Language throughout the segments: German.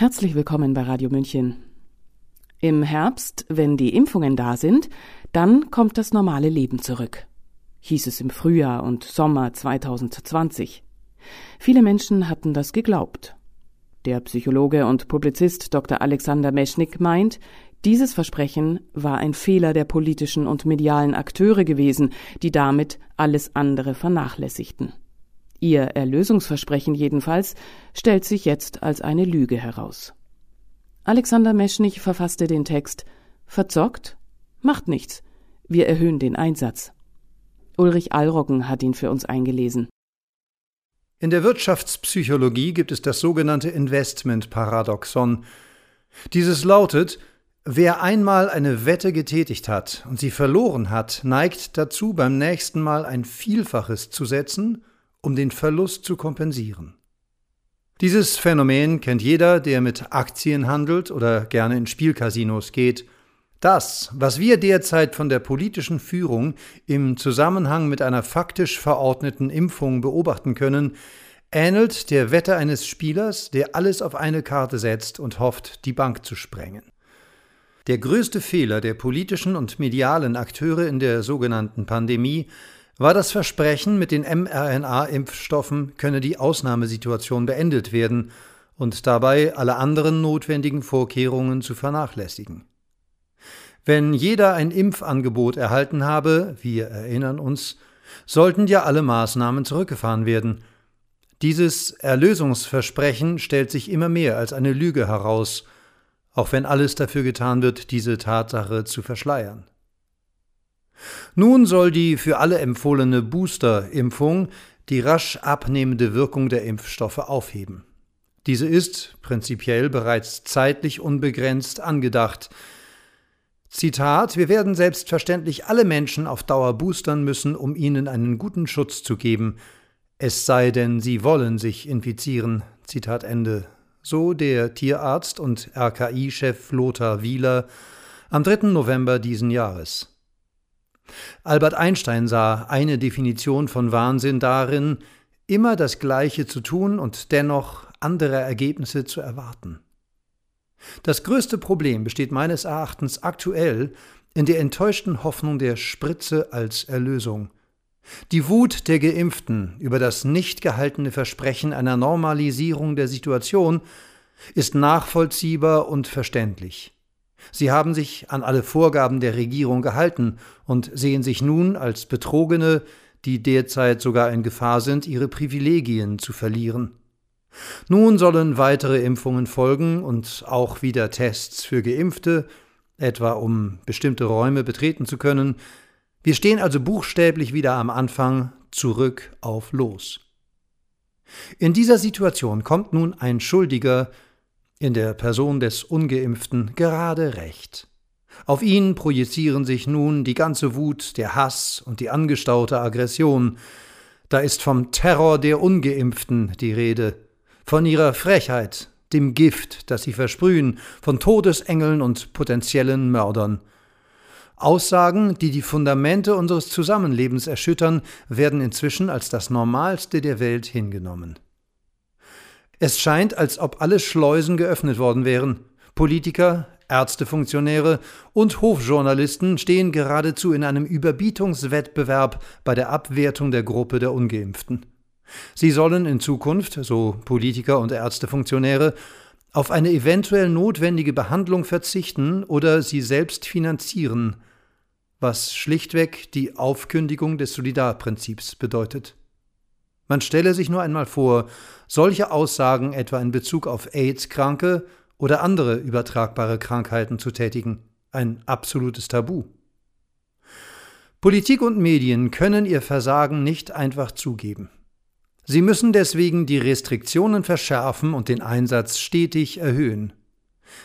Herzlich willkommen bei Radio München. Im Herbst, wenn die Impfungen da sind, dann kommt das normale Leben zurück. Hieß es im Frühjahr und Sommer 2020. Viele Menschen hatten das geglaubt. Der Psychologe und Publizist Dr. Alexander Meschnik meint, dieses Versprechen war ein Fehler der politischen und medialen Akteure gewesen, die damit alles andere vernachlässigten. Ihr Erlösungsversprechen jedenfalls stellt sich jetzt als eine Lüge heraus. Alexander Meschnich verfasste den Text Verzockt? Macht nichts. Wir erhöhen den Einsatz. Ulrich Allroggen hat ihn für uns eingelesen. In der Wirtschaftspsychologie gibt es das sogenannte Investment-Paradoxon. Dieses lautet, wer einmal eine Wette getätigt hat und sie verloren hat, neigt dazu, beim nächsten Mal ein Vielfaches zu setzen um den Verlust zu kompensieren. Dieses Phänomen kennt jeder, der mit Aktien handelt oder gerne in Spielcasinos geht. Das, was wir derzeit von der politischen Führung im Zusammenhang mit einer faktisch verordneten Impfung beobachten können, ähnelt der Wette eines Spielers, der alles auf eine Karte setzt und hofft, die Bank zu sprengen. Der größte Fehler der politischen und medialen Akteure in der sogenannten Pandemie war das Versprechen, mit den mRNA-Impfstoffen könne die Ausnahmesituation beendet werden und dabei alle anderen notwendigen Vorkehrungen zu vernachlässigen. Wenn jeder ein Impfangebot erhalten habe, wir erinnern uns, sollten ja alle Maßnahmen zurückgefahren werden. Dieses Erlösungsversprechen stellt sich immer mehr als eine Lüge heraus, auch wenn alles dafür getan wird, diese Tatsache zu verschleiern. Nun soll die für alle empfohlene Booster-Impfung die rasch abnehmende Wirkung der Impfstoffe aufheben. Diese ist prinzipiell bereits zeitlich unbegrenzt angedacht. Zitat Wir werden selbstverständlich alle Menschen auf Dauer boostern müssen, um ihnen einen guten Schutz zu geben, es sei denn, sie wollen sich infizieren. Zitat Ende. So der Tierarzt und RKI-Chef Lothar Wieler am 3. November diesen Jahres. Albert Einstein sah eine Definition von Wahnsinn darin, immer das Gleiche zu tun und dennoch andere Ergebnisse zu erwarten. Das größte Problem besteht meines Erachtens aktuell in der enttäuschten Hoffnung der Spritze als Erlösung. Die Wut der Geimpften über das nicht gehaltene Versprechen einer Normalisierung der Situation ist nachvollziehbar und verständlich. Sie haben sich an alle Vorgaben der Regierung gehalten und sehen sich nun als Betrogene, die derzeit sogar in Gefahr sind, ihre Privilegien zu verlieren. Nun sollen weitere Impfungen folgen und auch wieder Tests für Geimpfte, etwa um bestimmte Räume betreten zu können. Wir stehen also buchstäblich wieder am Anfang zurück auf Los. In dieser Situation kommt nun ein Schuldiger in der Person des ungeimpften gerade recht. Auf ihn projizieren sich nun die ganze Wut, der Hass und die angestaute Aggression. Da ist vom Terror der ungeimpften die Rede, von ihrer Frechheit, dem Gift, das sie versprühen, von Todesengeln und potenziellen Mördern. Aussagen, die die Fundamente unseres Zusammenlebens erschüttern, werden inzwischen als das Normalste der Welt hingenommen. Es scheint, als ob alle Schleusen geöffnet worden wären. Politiker, Ärztefunktionäre und Hofjournalisten stehen geradezu in einem Überbietungswettbewerb bei der Abwertung der Gruppe der ungeimpften. Sie sollen in Zukunft, so Politiker und Ärztefunktionäre, auf eine eventuell notwendige Behandlung verzichten oder sie selbst finanzieren, was schlichtweg die Aufkündigung des Solidarprinzips bedeutet. Man stelle sich nur einmal vor, solche Aussagen etwa in Bezug auf AIDS-Kranke oder andere übertragbare Krankheiten zu tätigen. Ein absolutes Tabu. Politik und Medien können ihr Versagen nicht einfach zugeben. Sie müssen deswegen die Restriktionen verschärfen und den Einsatz stetig erhöhen.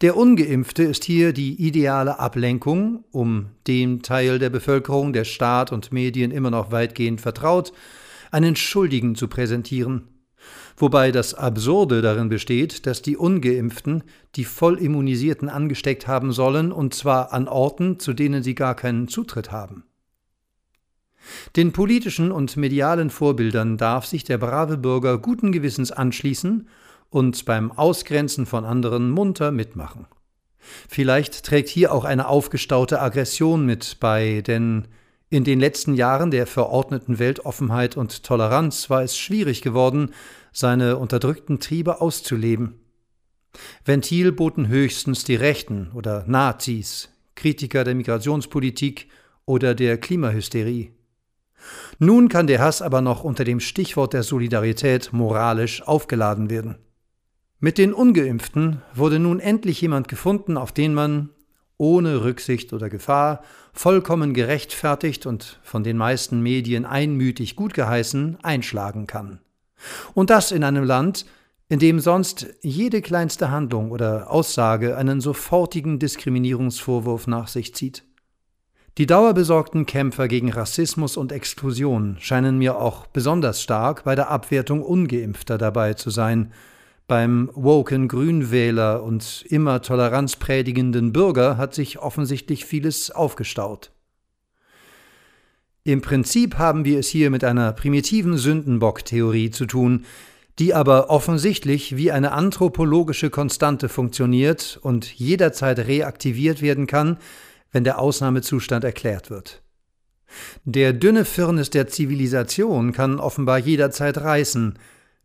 Der ungeimpfte ist hier die ideale Ablenkung, um dem Teil der Bevölkerung, der Staat und Medien immer noch weitgehend vertraut, einen Schuldigen zu präsentieren. Wobei das Absurde darin besteht, dass die ungeimpften die Vollimmunisierten angesteckt haben sollen, und zwar an Orten, zu denen sie gar keinen Zutritt haben. Den politischen und medialen Vorbildern darf sich der brave Bürger guten Gewissens anschließen und beim Ausgrenzen von anderen munter mitmachen. Vielleicht trägt hier auch eine aufgestaute Aggression mit bei, denn in den letzten Jahren der verordneten Weltoffenheit und Toleranz war es schwierig geworden, seine unterdrückten Triebe auszuleben. Ventil boten höchstens die Rechten oder Nazis, Kritiker der Migrationspolitik oder der Klimahysterie. Nun kann der Hass aber noch unter dem Stichwort der Solidarität moralisch aufgeladen werden. Mit den ungeimpften wurde nun endlich jemand gefunden, auf den man, ohne Rücksicht oder Gefahr, vollkommen gerechtfertigt und von den meisten Medien einmütig gutgeheißen, einschlagen kann. Und das in einem Land, in dem sonst jede kleinste Handlung oder Aussage einen sofortigen Diskriminierungsvorwurf nach sich zieht. Die dauerbesorgten Kämpfer gegen Rassismus und Exklusion scheinen mir auch besonders stark bei der Abwertung ungeimpfter dabei zu sein, beim woken Grünwähler und immer Toleranz predigenden Bürger hat sich offensichtlich vieles aufgestaut. Im Prinzip haben wir es hier mit einer primitiven Sündenbock-Theorie zu tun, die aber offensichtlich wie eine anthropologische Konstante funktioniert und jederzeit reaktiviert werden kann, wenn der Ausnahmezustand erklärt wird. Der dünne Firnis der Zivilisation kann offenbar jederzeit reißen,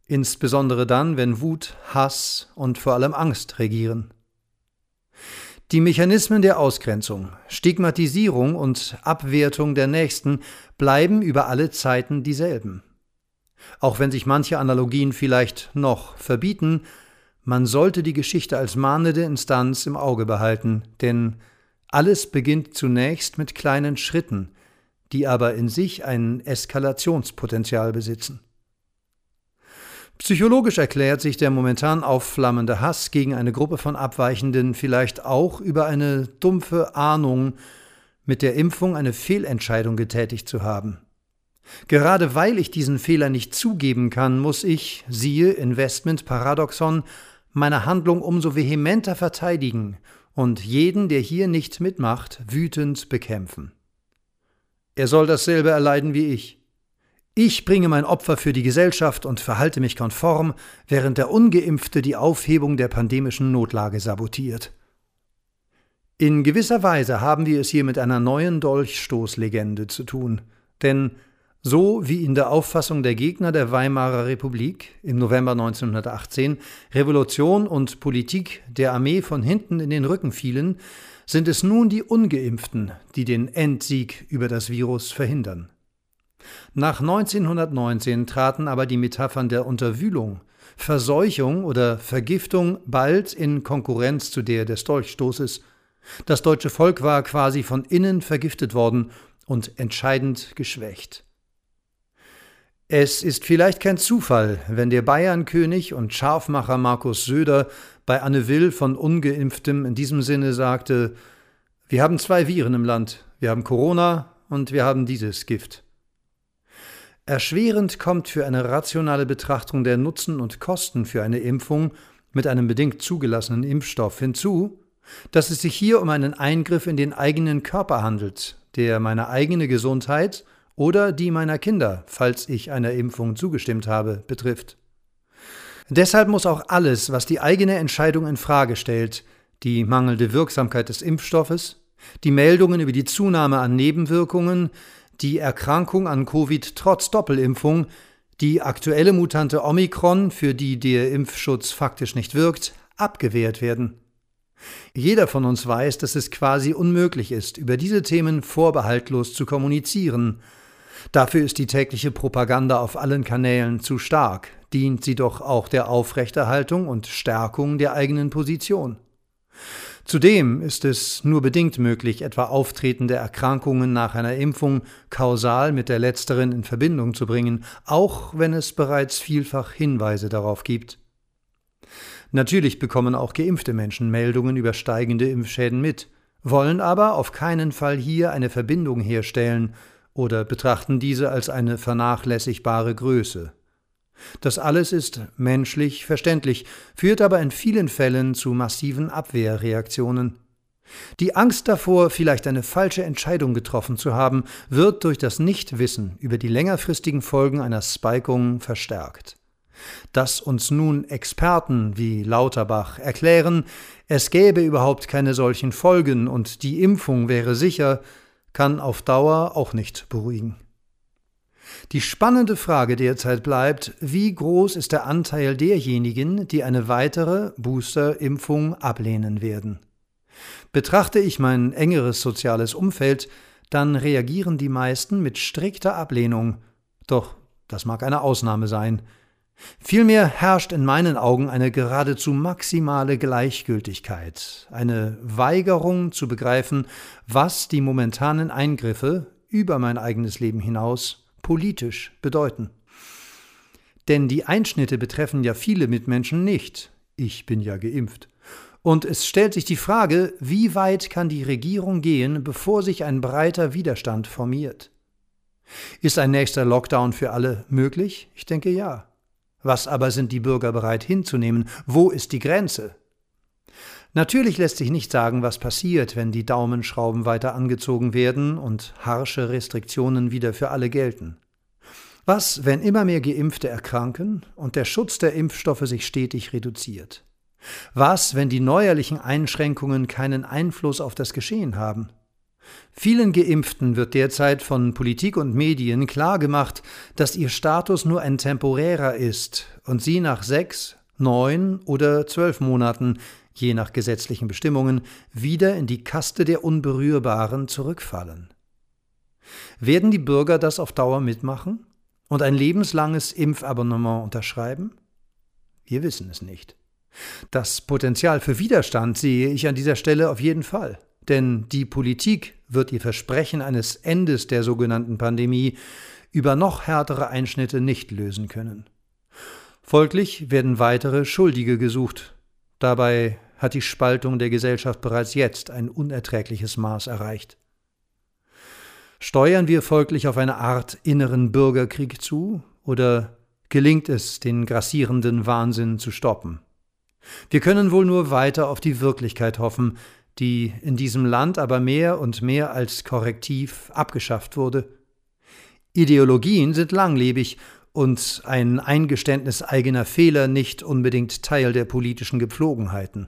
insbesondere dann, wenn Wut, Hass und vor allem Angst regieren. Die Mechanismen der Ausgrenzung, Stigmatisierung und Abwertung der Nächsten bleiben über alle Zeiten dieselben. Auch wenn sich manche Analogien vielleicht noch verbieten, man sollte die Geschichte als mahnende Instanz im Auge behalten, denn alles beginnt zunächst mit kleinen Schritten, die aber in sich ein Eskalationspotenzial besitzen. Psychologisch erklärt sich der momentan aufflammende Hass gegen eine Gruppe von Abweichenden vielleicht auch über eine dumpfe Ahnung, mit der Impfung eine Fehlentscheidung getätigt zu haben. Gerade weil ich diesen Fehler nicht zugeben kann, muss ich, siehe Investment Paradoxon, meine Handlung umso vehementer verteidigen und jeden, der hier nicht mitmacht, wütend bekämpfen. Er soll dasselbe erleiden wie ich. Ich bringe mein Opfer für die Gesellschaft und verhalte mich konform, während der ungeimpfte die Aufhebung der pandemischen Notlage sabotiert. In gewisser Weise haben wir es hier mit einer neuen Dolchstoßlegende zu tun, denn so wie in der Auffassung der Gegner der Weimarer Republik im November 1918 Revolution und Politik der Armee von hinten in den Rücken fielen, sind es nun die ungeimpften, die den Endsieg über das Virus verhindern. Nach 1919 traten aber die Metaphern der Unterwühlung, Verseuchung oder Vergiftung bald in Konkurrenz zu der des Dolchstoßes. Das deutsche Volk war quasi von innen vergiftet worden und entscheidend geschwächt. Es ist vielleicht kein Zufall, wenn der Bayernkönig und Scharfmacher Markus Söder bei Anne Will von Ungeimpftem in diesem Sinne sagte: Wir haben zwei Viren im Land. Wir haben Corona und wir haben dieses Gift. Erschwerend kommt für eine rationale Betrachtung der Nutzen und Kosten für eine Impfung mit einem bedingt zugelassenen Impfstoff hinzu, dass es sich hier um einen Eingriff in den eigenen Körper handelt, der meine eigene Gesundheit oder die meiner Kinder, falls ich einer Impfung zugestimmt habe, betrifft. Deshalb muss auch alles, was die eigene Entscheidung in Frage stellt, die mangelnde Wirksamkeit des Impfstoffes, die Meldungen über die Zunahme an Nebenwirkungen, die Erkrankung an Covid trotz Doppelimpfung, die aktuelle Mutante Omikron, für die der Impfschutz faktisch nicht wirkt, abgewehrt werden. Jeder von uns weiß, dass es quasi unmöglich ist, über diese Themen vorbehaltlos zu kommunizieren. Dafür ist die tägliche Propaganda auf allen Kanälen zu stark, dient sie doch auch der Aufrechterhaltung und Stärkung der eigenen Position. Zudem ist es nur bedingt möglich, etwa auftretende Erkrankungen nach einer Impfung kausal mit der letzteren in Verbindung zu bringen, auch wenn es bereits vielfach Hinweise darauf gibt. Natürlich bekommen auch geimpfte Menschen Meldungen über steigende Impfschäden mit, wollen aber auf keinen Fall hier eine Verbindung herstellen oder betrachten diese als eine vernachlässigbare Größe. Das alles ist menschlich verständlich, führt aber in vielen Fällen zu massiven Abwehrreaktionen. Die Angst davor, vielleicht eine falsche Entscheidung getroffen zu haben, wird durch das Nichtwissen über die längerfristigen Folgen einer Spikung verstärkt. Dass uns nun Experten wie Lauterbach erklären, es gäbe überhaupt keine solchen Folgen und die Impfung wäre sicher, kann auf Dauer auch nicht beruhigen. Die spannende Frage derzeit bleibt, wie groß ist der Anteil derjenigen, die eine weitere Booster-Impfung ablehnen werden. Betrachte ich mein engeres soziales Umfeld, dann reagieren die meisten mit strikter Ablehnung. Doch das mag eine Ausnahme sein. Vielmehr herrscht in meinen Augen eine geradezu maximale Gleichgültigkeit, eine Weigerung zu begreifen, was die momentanen Eingriffe über mein eigenes Leben hinaus politisch bedeuten. Denn die Einschnitte betreffen ja viele Mitmenschen nicht. Ich bin ja geimpft. Und es stellt sich die Frage, wie weit kann die Regierung gehen, bevor sich ein breiter Widerstand formiert? Ist ein nächster Lockdown für alle möglich? Ich denke ja. Was aber sind die Bürger bereit hinzunehmen? Wo ist die Grenze? Natürlich lässt sich nicht sagen, was passiert, wenn die Daumenschrauben weiter angezogen werden und harsche Restriktionen wieder für alle gelten. Was, wenn immer mehr Geimpfte erkranken und der Schutz der Impfstoffe sich stetig reduziert? Was, wenn die neuerlichen Einschränkungen keinen Einfluss auf das Geschehen haben? Vielen Geimpften wird derzeit von Politik und Medien klargemacht, dass ihr Status nur ein temporärer ist und sie nach sechs, neun oder zwölf Monaten, je nach gesetzlichen Bestimmungen, wieder in die Kaste der Unberührbaren zurückfallen. Werden die Bürger das auf Dauer mitmachen und ein lebenslanges Impfabonnement unterschreiben? Wir wissen es nicht. Das Potenzial für Widerstand sehe ich an dieser Stelle auf jeden Fall. Denn die Politik wird ihr Versprechen eines Endes der sogenannten Pandemie über noch härtere Einschnitte nicht lösen können. Folglich werden weitere Schuldige gesucht. Dabei hat die Spaltung der Gesellschaft bereits jetzt ein unerträgliches Maß erreicht. Steuern wir folglich auf eine Art inneren Bürgerkrieg zu oder gelingt es, den grassierenden Wahnsinn zu stoppen? Wir können wohl nur weiter auf die Wirklichkeit hoffen, die in diesem Land aber mehr und mehr als Korrektiv abgeschafft wurde. Ideologien sind langlebig und ein Eingeständnis eigener Fehler nicht unbedingt Teil der politischen Gepflogenheiten.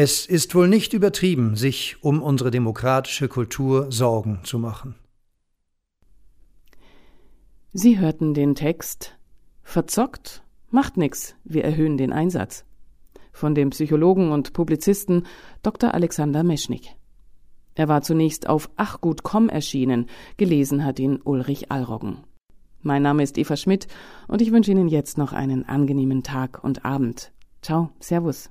Es ist wohl nicht übertrieben, sich um unsere demokratische Kultur Sorgen zu machen. Sie hörten den Text Verzockt? Macht nix, wir erhöhen den Einsatz von dem Psychologen und Publizisten Dr. Alexander Meschnik. Er war zunächst auf achgut.com erschienen, gelesen hat ihn Ulrich Allroggen. Mein Name ist Eva Schmidt und ich wünsche Ihnen jetzt noch einen angenehmen Tag und Abend. Ciao, Servus.